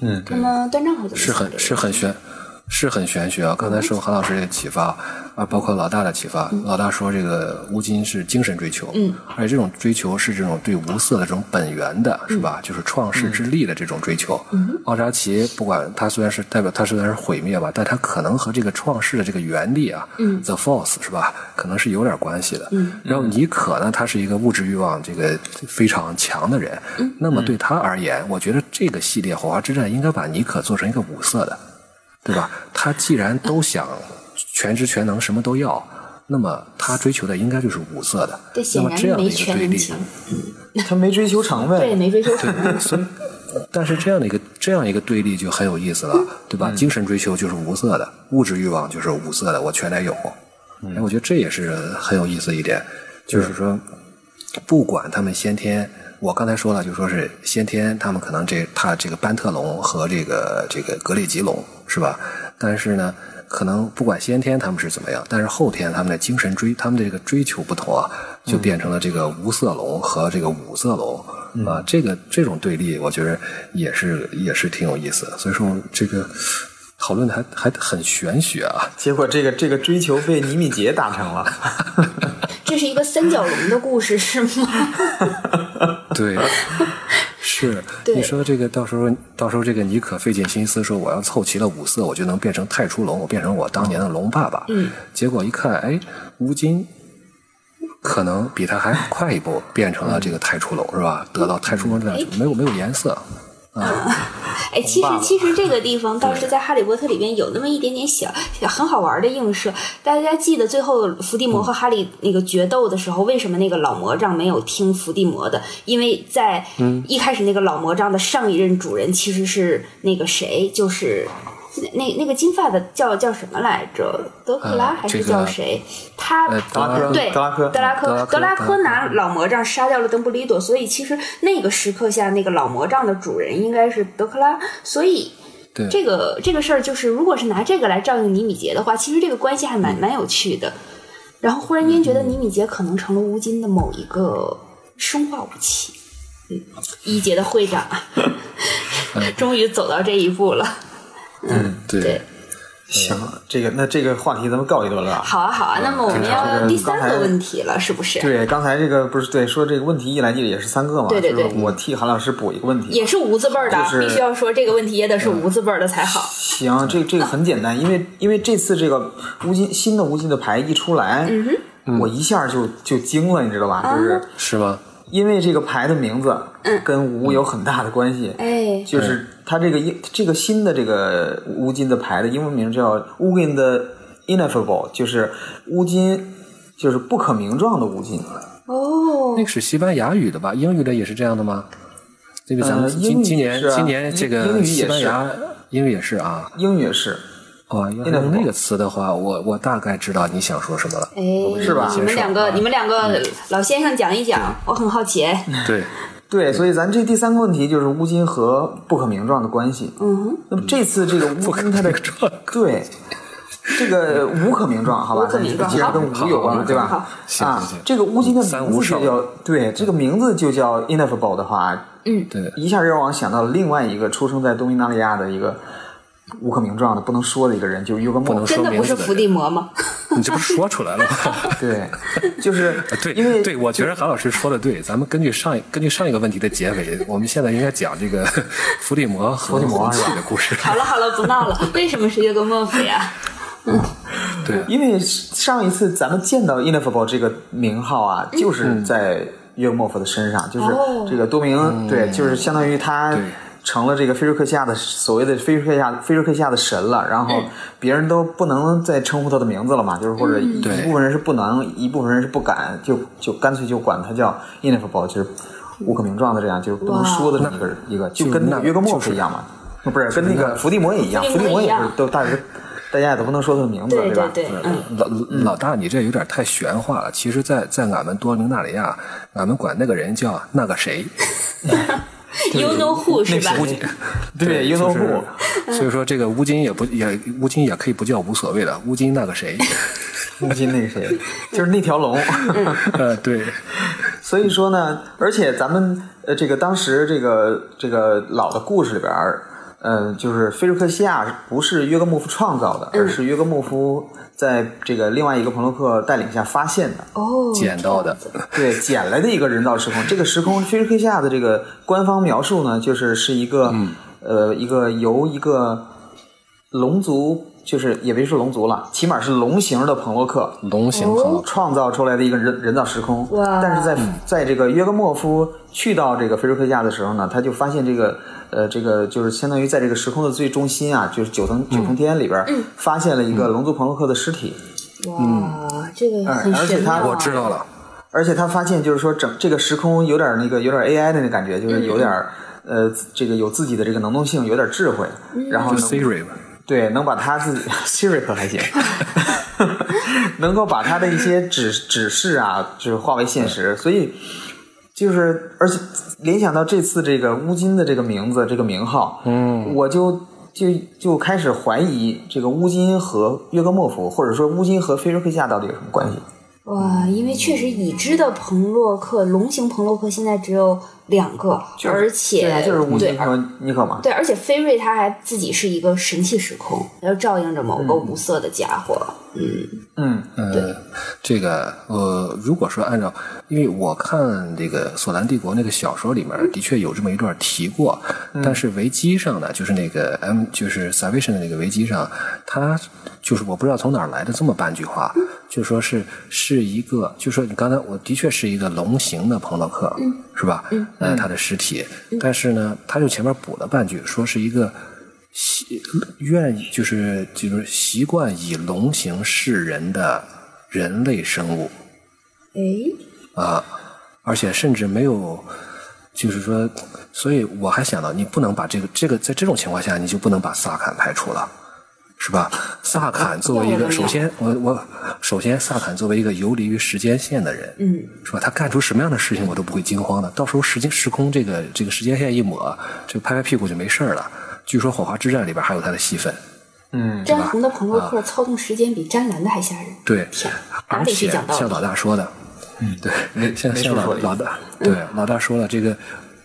嗯，
那么段章会怎么
是很是很玄，是很玄学啊！刚才受韩老师这个启发啊，包括老大的启发。老大说这个乌金是精神追求，
嗯，
而且这种追求是这种对无色的这种本源的，是吧？就是创世之力的这种追求。嗯，奥扎奇不管他虽然是代表他虽然是毁灭吧，但他可能和这个创世的这个原力啊，嗯，the force 是吧？可能是有点关系的。嗯，然后尼可呢，他是一个物质欲望这个非常强的人。嗯，那么对他而言，我觉得这个系列《火花之战》应该把尼可做成一个五色的。对吧？他既然都想全知全能，什么都要，那么他追求的应该就是五色的。
对，
那
显然
么这样的
没
一个对立，
全能型，
他没追求成
这也
呗。
没追求。
所以，但是这样的一个这样一个对立就很有意思了，对吧？精神追求就是无色的，物质欲望就是五色的，我全得有。哎，我觉得这也是很有意思一点，就是说，不管他们先天。我刚才说了，就说是先天，他们可能这他这个班特龙和这个这个格列吉龙是吧？但是呢，可能不管先天他们是怎么样，但是后天他们的精神追，他们的这个追求不同啊，就变成了这个无色龙和这个五色龙、啊，这个这种对立，我觉得也是也是挺有意思的。所以说这个讨论的还还很玄学啊。
结果这个这个追求被倪敏杰达成了。
这是一个三角龙的故事是吗？
对，是你说这个到时候到时候这个妮可费尽心思说我要凑齐了五色，我就能变成太初龙，我变成我当年的龙爸爸。
嗯，
结果一看，哎，吴京可能比他还快一步，变成了这个太初龙，是吧？得到太初龙这样没有没有颜色。
哎，其实其实这个地方倒是在《哈利波特》里边有那么一点点小小很好玩的映射。大家记得最后伏地魔和哈利那个决斗的时候，为什么那个老魔杖没有听伏地魔的？因为在一开始那个老魔杖的上一任主人其实是那个谁，就是。那那那个金发的叫叫什么来着？德克拉
呃
还是叫谁？他对
德拉科
德拉科
德拉科
拿老魔杖杀掉了邓布利多，所以其实那个时刻下，那个老魔杖的主人应该是德克拉，所以。
对
这个这个事儿，就是如果是拿这个来照应尼米杰的话，其实这个关系还
嗯
蛮蛮有趣的。然后忽然间觉得尼米杰可能成了乌金的某一个生化武器。嗯，一杰的会长，终于走到这一步了。
对
对，
行，这个那这个话题咱们告一段落啊。
好啊，好啊，那么我们要第三个问题了，是不是？
对，刚才这个不是对说这个问题一来就也是三个嘛？
对对对
就是我替韩老师补一个问题。
也是无字辈儿的，
就是
必须要说这个问题也得是无字辈儿的才好。
行，这这个很简单，因为因为这次这个乌金新的乌金的牌一出来，
嗯
我一下就就惊了，你知道吧？就是
是吗？
因为这个牌的名字跟无有很大的关系。
哎，
就是它这个英这个新的这个乌金的牌的英文名叫乌金的 Ineffable，就是乌金就是不可名状的乌金。
哦
那，个是西班牙语的吧？英语的也是这样的吗？这个咱们
呃
今、今年今年这个
语
西班牙英语也是啊。
英语也是，
哦，要是用那个词的话，我我大概知道你想说什么了。
哎，
是吧
你们两个，你们两个老先生讲一讲，我很好奇。哎
对，
对，所以咱这第三个问题就是乌金和不可名状的关系。
嗯哼，
那么这次这个乌金它的对这个无可名状，好吧？
无可名状。
既然跟无有关了，对吧？啊这个乌金的名字就叫对，这个名字就叫 Ineffable 的话，
对，
一下就让我想到了另外一个出生在东印度利亚的一个无可名状的、不能说的一个人，就是约格莫夫。
不能说
真的不是伏地魔吗？
你这不是说出来了吗？
对，就是
对，
因为
对，我觉得韩老师说的对。咱们根据上一根据上一个问题的结尾，我们现在应该讲这个 伏地魔和
伏地魔
红
是吧
旗的故事。
好了好了，不闹了。为什么是约格莫夫呀？
嗯对，
因为上一次咱们见到 Ineffable 这个名号啊，就是在约格莫夫的身上，就是
哦
这个多明，对，就是相当于他
对
成了这个菲瑞克西亚的所谓的菲瑞克西亚菲瑞克西亚的神了，然后别人都不能再称呼他的名字了嘛，就是或者一
对
一部分人是不能，一部分人是不敢，就就干脆就管他叫 Ineffable，就是无可名状的这样，就是不能说的这么一个一个，就跟那个约格莫夫一样嘛，不是跟那个伏地魔也一样，
伏
伏地魔也是都大家大家也都不能说他的名字，
对
吧？
对，嗯，
老老大，你这有点太玄化了。其实在，在俺们多明纳里亚，俺们管那个人叫那个谁，
You know who 是吧？
对，You know who，
所以说这个乌金也不也乌金也可以不叫无所谓的，乌金那个谁，
乌金那个谁，就是那条龙。
呃，对，
所以说呢，而且咱们呃，这个当时这个这个老的故事里边儿，呃，就是菲瑞克西亚不是约格莫夫创造的，而是约格莫夫在这个另外一个朋洛克带领下发现的。
哦，
捡到的
对，捡来的一个人造时空。这个时空，菲瑞克西亚的这个官方描述呢，就是是一个、呃，一个由一个龙族，就是也别说龙族了，起码是龙形的朋洛克
龙形朋友，
创造出来的一个人人造时空。
哇
但是在在这个约格莫夫去到这个菲瑞克西亚的时候呢，他就发现这个呃，这个就是相当于在这个时空的最中心啊，就是九层九重天里边、发现了一个龙族朋洛克的尸体。
哇，这个很
而且他。
我知道了，
而且他发现，就是说整这个时空有点那个有点 AI 的那感觉，就是有点、呃这个有自己的这个能动性，有点智慧，然后
就
能
Siri 嘛，
对能把他自己 Siri 可还行，能够把他的一些指指示啊，就是化为现实，所以就是而且联想到这次这个乌金的这个名字这个名号，嗯，我就。就就开始怀疑这个乌金和约格莫夫，或者说乌金和菲瑞克夏到底有什么关系？
哇，因为确实已知的彭洛克龙形彭洛克现在只有两个，而且
对啊，就是乌金和尼克嘛。
对，而且菲瑞他还自己是一个神器时空，要照应着某个无色的家伙。
嗯，
呃，这个呃，如果说按照，因为我看这个《索兰帝国》那个小说里面的确有这么一段提过，但是维基上呢，就是那个 M 就是 Salvation 的那个维基上，他就是我不知道从哪儿来的这么半句话，就说是是一个，就说你刚才我的确是一个龙形的彭洛克，是吧？嗯，呃，他的尸体，但是呢，他就前面补了半句，说是一个。习愿意就是就是习惯以龙形示人的人类生物
哎，
啊，而且甚至没有，就是说，所以我还想到，你不能把这个这个在这种情况下，你就不能把萨坎排除了。是吧？萨坎作为一个，首先我我首先萨坎作为一个游离于时间线的人，
嗯，
是吧？他干出什么样的事情我都不会惊慌的。到时候时间时空这个这个时间线一抹，这个拍拍屁股就没事了。据说火花之战里边还有他的戏份，
嗯，
詹红的彭洛克操纵时间比詹兰的还吓人。
对，而且？像老大说的，嗯，对，像像老老大，对老大说了，这个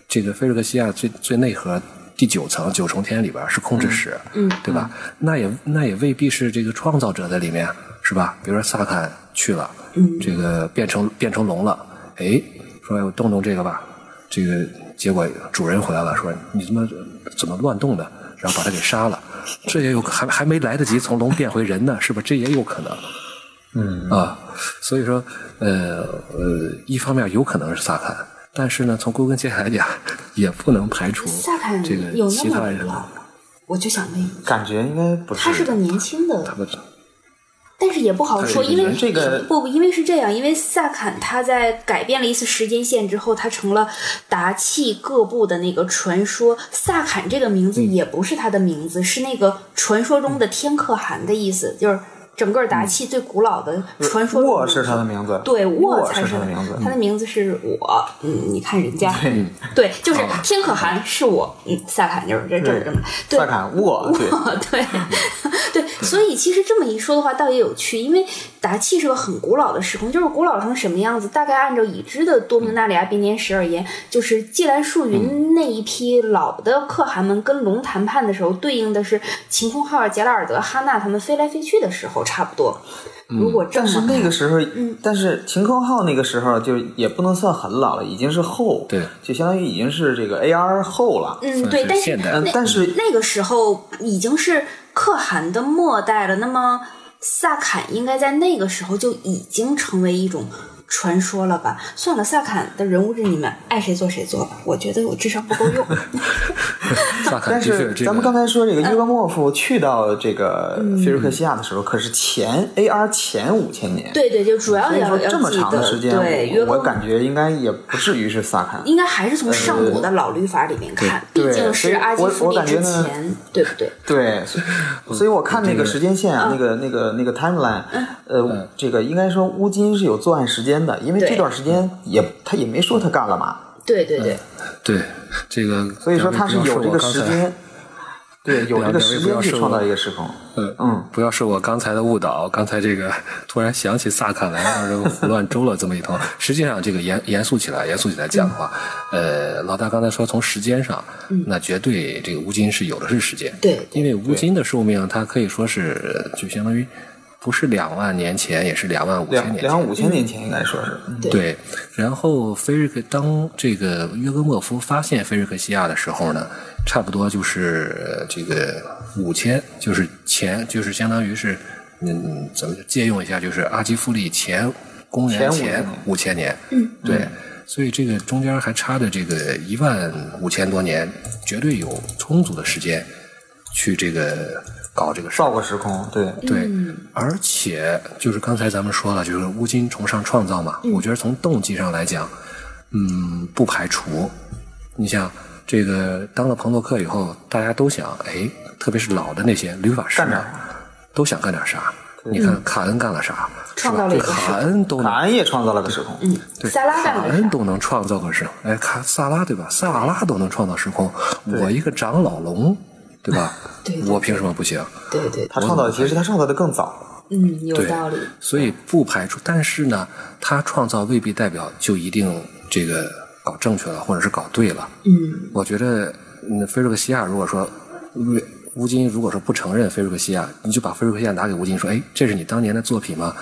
这个菲瑞克西亚最最内核第九层九重天里边是控制室，嗯，对吧？那也那也未必是这个创造者在里面，是吧？比如说萨坎去了，嗯，这个变成变成龙了，哎，说我动动这个吧，这个结果主人回来了，说你怎么怎么乱动的，然后把他给杀了，这也有还还没来得及从龙变回人呢，是吧？这也有可能。
嗯
啊，所以说，呃呃，一方面有可能是萨坎，但是呢，从归根结底来讲，也不能排除
萨坎
这个
有那
其他人
么古。老？我就想问
感觉应该不是
他是个年轻的
他不
但是也不好说，因为
这个
不不，因为是这样，因为萨坎他在改变了一次时间线之后，他成了达契各部的那个传说。萨坎这个名
嗯
字也不是他的名字，是那个传说中的天可汗的意思，就是整个达契最古老的传说
沃是他的名字，
对，沃才是
他的名字。
他的名字是我，嗯，你看人家，对，就是天可汗是我，嗯，萨坎就是这这么这么，对，
萨坎沃，对，
对 对，所以其实这么一说的话，倒也有趣，因为达契是个很古老的时空，就是古老成什么样子？大概按照已知的多明纳里亚编年史而言，就是季兰树云那一批老的可汗们跟龙谈判的时候，对应的是晴空号、杰拉尔德、哈纳他们飞来飞去的时候，差不多。如果这
但是那个时候，
嗯
但是晴空号那个时候就也不能算很老了，已经是后，
对
就相当于已经是这个 AR 后了。
嗯，对，但是那
嗯但是
那个时候已经是可汗的末代了，那么萨坎应该在那个时候就已经成为一种传说了吧？算了，萨坎的人物志你们爱谁做谁做吧，我觉得我智商不够用。
但是咱们刚才说这个约格莫夫去到这个
嗯。
菲瑞克西亚的时候，可是前 AR 前五千年，
对对，就主要
所以
要
这么，长的时间，
对，约格
我我感觉应该也不至于是萨坎。
应该还是从上古的老律法里面看，毕竟是阿基夫利之
我感觉呢
前，对不对？
对，所以所以我看那个时间线
嗯。
啊，那个那个那个 timeline，呃，这个应该说乌金是有作案时间的，因为这段时间也他也没说他干了嘛，
对对对，
对这个，
所以说他是有这个时
两位不要受我刚才
间，对，有这个时间去创造一个时空。
嗯
嗯，
不要受我刚才的误导，刚才这个 突然想起萨卡来，让人胡乱诌了这么一通。实际上，这个严严肃起来，严肃起来讲的话，呃，老大刚才说从时间上，那绝对这个乌金是有的是时间，
对
因为乌金的寿命它可以说是就相当于不是两万年前，也是两万五千年前，
两两万五千年前应该说是，嗯
对
对，然后菲瑞克当这个约格莫夫发现菲瑞克西亚的时候呢，差不多就是呃这个五千，就是前就是相当于是嗯怎么借用一下，就是阿基富利前公元
前五
前
千
五千年，嗯，对。所以这个中间还差着这个一万五千多年，绝对有充足的时间去这个搞这个事儿
造个时空，对，
对，而且就是刚才咱们说了，就是乌金崇尚创造嘛，我觉得从动机上来讲，嗯，不排除。你像这个当了彭洛克以后，大家都想，哎，特别是老的那些律法师
干点
啊，都想干点啥。你看卡恩干了啥？是吧？这
创造了一个
卡恩都
卡恩也创造了个时空，
嗯，
对，
萨拉
卡？恩都能创造个时空，哎，卡萨拉对吧？萨拉都能创造时空，我一个长老龙，对吧？
对对
我凭什么不行？
对对，
他创造的其实他创造的更早，
嗯，有道理。
所以不排除，但是呢，他创造未必代表就一定这个搞正确了，或者是搞对了。
嗯，
我觉得，嗯，菲利克西亚如果说乌乌金如果说不承认菲瑞克西亚，你就把菲瑞克西亚拿给乌金说，哎，这是你当年的作品吗？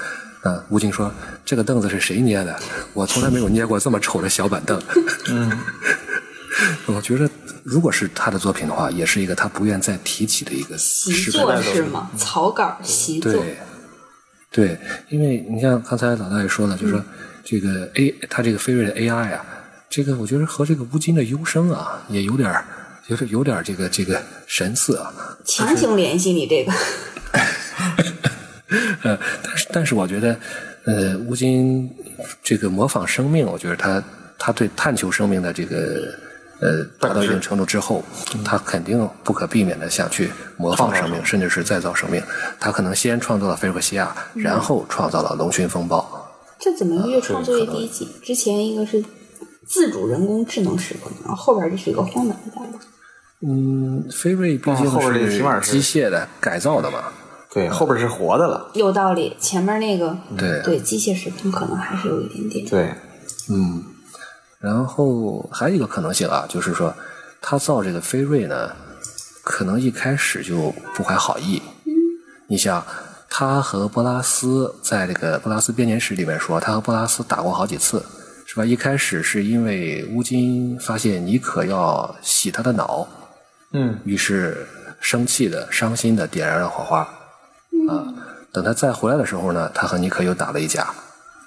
嗯，乌金说这个凳子是谁捏的？我从来没有捏过这么丑的小板凳。嗯，我觉得如果是他的作品的话，也是一个他不愿再提起的一个
习作是吗？草稿习作。
对，对，因为你像刚才老大也说了，就是说这个 A，他这个飞瑞的 AI 啊，这个我觉得和这个乌金的幽声啊，也有点儿，有点有点这个这个神似啊。
强行联系你这个，
呃，但是但是我觉得，呃，乌金这个模仿生命，我觉得他他对探求生命的这个呃达到一定程度之后，他肯定不可避免的想去模仿生命，甚至是再造生命。他可能先创造了菲尔克西亚，然后创造了龙群风暴。
这怎么越创作越低级？之前一个是自主人工智能时空，然后后边这是一个荒蛮大的。
嗯，菲瑞毕竟是机械的改造的嘛，
对，后边是活的了，
有道理，前面那个
对
对机械时空可能还是有一点点。
对，
嗯，然后还有一个可能性啊，就是说，他造这个飞瑞呢，可能一开始就不怀好意。你像他和波拉斯在这个波拉斯编年史里面说，他和波拉斯打过好几次，是吧？一开始是因为乌金发现尼可要洗他的脑，
嗯
于是生气的、伤心的点燃了火花。啊，等他再回来的时候呢，他和尼可又打了一架。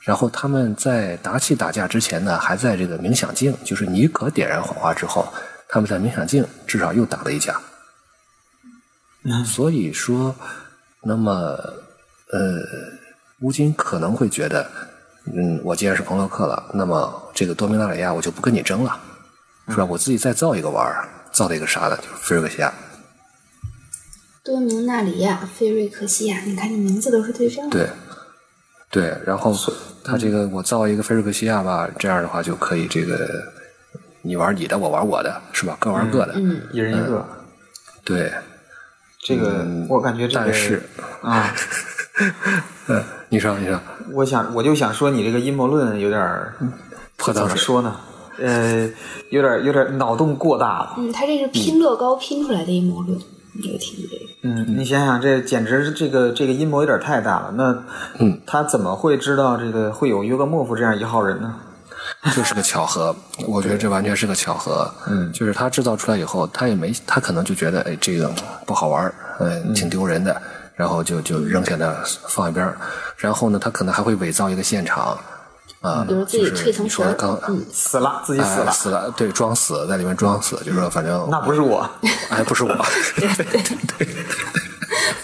然后他们在打起打架之前呢，还在这个冥想镜，就是尼可点燃火花之后，他们在冥想镜至少又打了一架。所以说，那么呃，乌金可能会觉得，嗯，我既然是彭洛克了，那么这个多明纳里亚我就不跟你争了，是吧？我自己再造一个玩儿，造了一个啥呢？就是菲瑞克西亚。
多明纳里亚、菲瑞克西亚，你看这名字都是对仗。
对，对，然后他这个我造一个菲瑞克西亚吧，这样的话就可以这个你玩你的，我玩我的，是吧？各玩各的。
嗯，
一人一个。
对，
这个我感觉这个
但是，
啊，
嗯，你说你说，
我想我就想说你这个阴谋论有点儿怎。么说呢？呃，有点有点脑洞过大了。
嗯，他这是拼乐高拼出来的阴谋论，这个题这个。
嗯，你想想，这简直是这个这个阴谋有点太大了。那，
嗯，
他怎么会知道这个会有约格莫夫这样一号人呢？
就是个巧合，我觉得这完全是个巧合。
嗯
就是他制造出来以后，他也没，他可能就觉得，哎，这个不好玩儿，呃，挺丢人的，然后就就扔下那放一边儿。然后呢，他可能还会伪造一个现场，啊，
比如自己
就是
蜕层
你说刚，
嗯，
死了，自己死
哎
了，
死了，对，装死在里面装死，就是说反正
那不是我。
哎，不是我，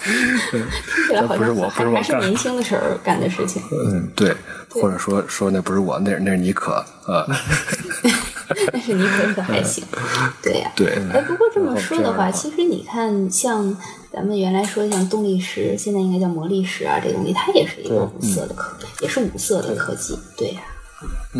听起来好
不是
像
我不是我干
还还是年轻的时候干的事情。
嗯，对，或者说说那不是我，那那是尼可，啊，
那是尼可 可还行，对呀、
对，
哎，不过这么说的话其实你看，像咱们原来说像动力石，现在应该叫魔力石啊，这个东西它也是一个五色的科，也是五色的科技，对呀、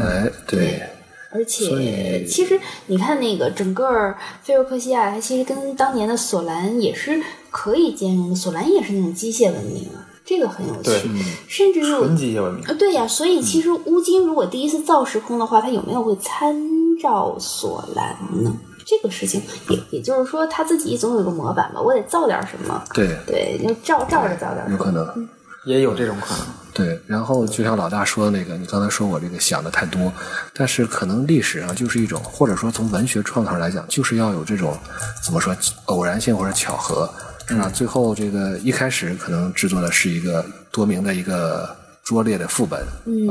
哎，对，
而且，其实你看那个整个菲洛克西亚，它其实跟当年的索兰也是可以兼容的。索兰也是那种机械文明啊，这个很有
对
趣。甚至有
纯机械文明。
呃，对呀，所以其实乌金如果第一次造时空的话，它有没有会参照索兰呢？这个事情也也就是说，他自己总有一个模板吧，我得造点什么，
对，
对，就照照着造点什么。
有可能。
也有这种可能。
对，然后就像老大说的那个，你刚才说我这个想的太多，但是可能历史上就是一种，或者说从文学创作上来讲，就是要有这种怎么说偶然性或者巧合，是吧？最后这个一开始可能制作的是一个多名的一个拙劣的副本，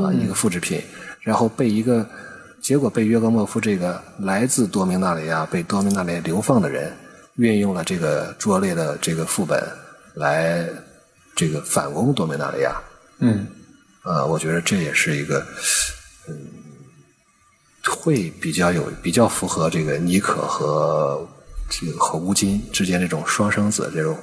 啊，一个复制品，然后被一个结果被约格莫夫这个来自多明纳里亚被多明纳里亚流放的人运用了这个拙劣的这个副本来这个反攻多明纳里亚。
嗯，
呃，我觉得这也是一个，嗯，会比较有比较符合这个尼可和这个和乌金之间这种双生子这种，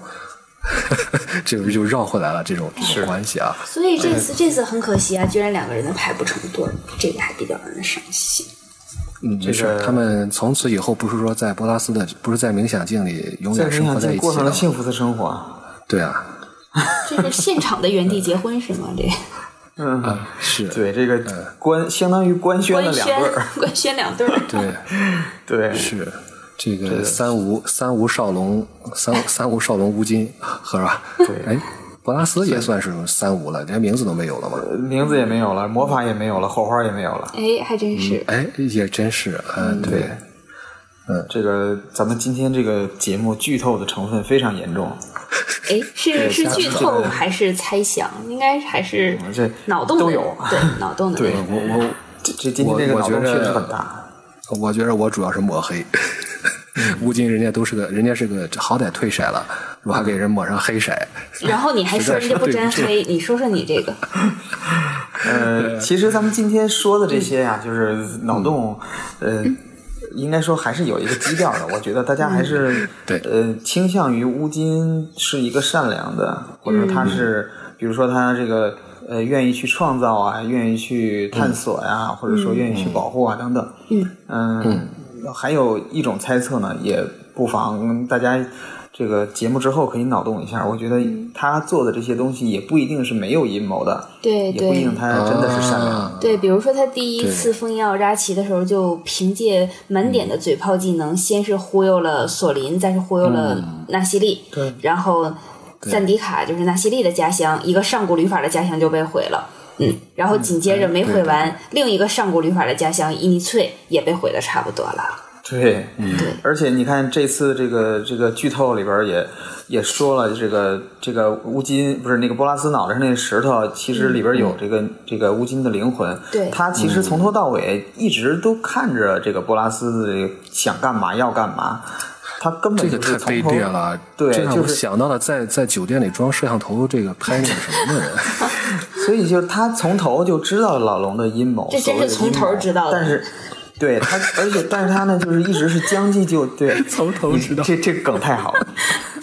这不就绕回来了这种这种关系啊。
所以这次这次很可惜啊，居然两个人都排不成对，这个还比较让人伤心。
嗯，没事
这个
他们从此以后不是说在波拉斯的，不是在冥想镜里永远生活在一起
冥想镜过上了
了
幸福的生活。
对啊，
这是现场的原地结婚是吗？这
嗯，
啊是，
对，这个官相当于官宣了两对儿。
官宣两对儿，
对。
对，
是这个三无三无少龙三三无少龙乌金，是吧？
对
哎，博拉斯也算是三无了，连名字都没有了嘛。
名字也没有了，魔法也没有了，火花也没有了。
哎，还真是。
哎，也真是，嗯，对，嗯
这个咱们今天这个节目剧透的成分非常严重。
哎，是是剧透还是猜想？应该还是
这
脑洞的
都有
对脑洞的
对。
我我
这这今天这个
我我觉得
脑洞确实很大。
我觉得我主要是抹黑。乌金人家都是个，人家是个好歹退色了，我还给人抹上黑色。
然后你还说人家不沾黑，你说说你这个，
呃，其实咱们今天说的这些呀、就是脑洞，呃，应该说还是有一个基调的。我觉得大家还是
对
呃倾向于乌金是一个善良的，或者他是，比如说他这个呃愿意去创造啊，愿意去探索呀、或者说愿意去保护啊等等。
嗯
嗯，还有一种猜测呢，也不妨大家这个节目之后可以脑洞一下。我觉得他做的这些东西也不一定是没有阴谋的，
对
也不一定他真的是善良。
啊
对，比如说他第一次封印奥扎奇的时候，就凭借满点的嘴炮技能，先是忽悠了索林，再是忽悠了纳西利，
对
然后赞迪卡就是纳西利的家乡，一个上古旅法的家乡就被毁了。嗯，然后紧接着没毁完，另一个上古旅法的家乡伊尼翠也被毁的差不多了。
对，
对，
而且你看这次这个这个剧透里边也也说了，这个这个乌金不是那个波拉斯脑袋上那个石头，其实里边有这个、这个乌金的灵魂。
对。
他其实从头到尾一直都看着这个波拉斯的想干嘛要干嘛，他根本
这个太卑劣。了，
对
这让我
就是
想到了在在酒店里装摄像头这个拍那个什么的人，
所以就是他从头就知道老龙的阴谋，
这真是
所谓的阴谋
从头知道的
但是。对他，而且但是他呢，就是一直是将计就对，
从头知道
这这梗太好了。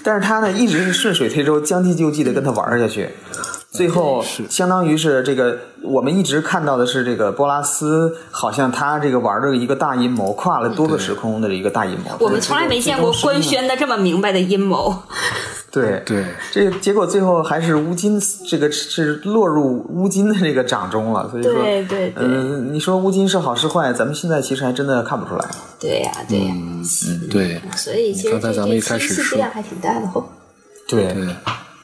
但是他呢，一直是顺水推舟，将计就计的跟他玩下去。最后，相当于是这个，我们一直看到的是这个波拉斯，好像他这个玩的一个大阴谋，跨了多个时空的一个大阴谋。
我们从来没见过官宣的这么明白的阴谋。
对
对
这个结果最后还是乌金这个是落入乌金的这个掌中了，所以说，
对对对
嗯、你说乌金是好是坏，咱们现在其实还真的看不出来。
对呀、对呀、嗯
对
所以其实这
刚才咱们一
这
开始说
还挺大的吼。
对
对。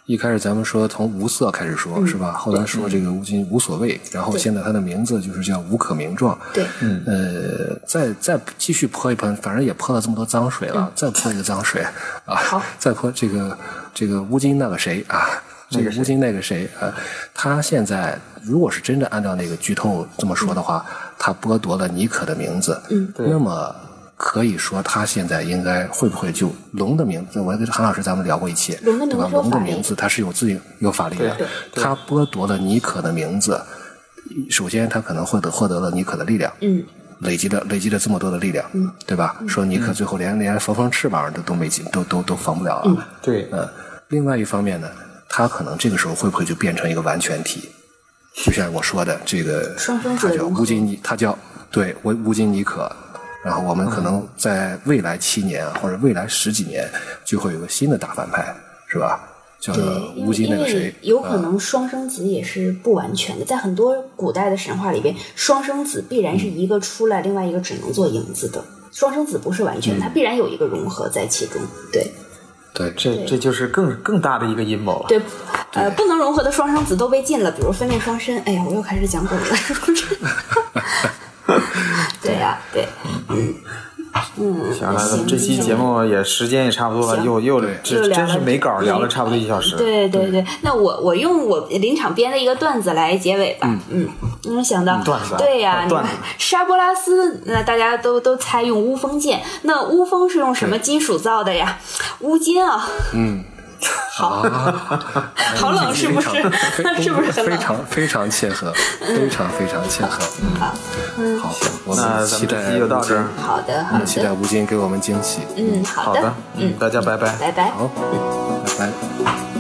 一开始咱们说从无色开始说，是吧？后来说这个乌金无所谓，然后现在他的名字就是叫无可名状。
对，
呃，再再继续泼一盆，反正也泼了这么多脏水了，再泼一个脏水啊
好，
再泼这个这个乌金那个谁啊，这个乌金那个谁啊，他现在如果是真的按照那个剧透这么说的话，他剥夺了尼可的名字，嗯，那么。可以说，他现在应该会不会就龙的名字？我跟韩老师咱们聊过一期，
龙的名字
对吧？龙的名字它是有自己有法力的
对，
他剥夺了尼可的名字，首先他可能获得获得了尼可的力量，
嗯，
累积了累积了这么多的力量，嗯，对吧？说尼可最后连连缝缝翅膀都都没进，都都都缝不了了，
对，
嗯，另外一方面呢，他可能这个时候会不会就变成一个完全体？就像我说的，这个他叫乌金尼，他叫对乌乌金尼可。然后我们可能在未来七年或者未来十几年就会有个新的大反派，是吧？叫
对，
做乌
因为因为
金那个谁，
有可
啊
能双生子也是不完全的，在很多古代的神话里边，双生子必然是一个出来，另外一个只能做影子的。双生子不是完全，它必然有一个融合在其中。对
对
这这就是更更大的一个阴谋了。
对，呃，不能融合的双生子都被禁了，比如分裂双生。哎呀，我又开始讲鬼了？对呀、对，
行，那咱
行
们这期节目也时间也差不多了，又又这真是没稿聊了差不多一小时。
对对对，那我我用我临场编的一个段子来结尾吧。嗯，嗯，想到
段子啊
对呀、沙波拉斯，那大家都都猜用乌风剑，那乌风是用什么金属造的呀？乌金啊。
嗯，
好，好冷是不是？是不是很
非？常非常切合，非常非常切合。
好，嗯，
好，我
那
们期待
就到这儿。
好的，好
期待，吴京给我们惊喜。
嗯，
好的，，嗯，大家拜拜。
拜拜。
好，拜拜。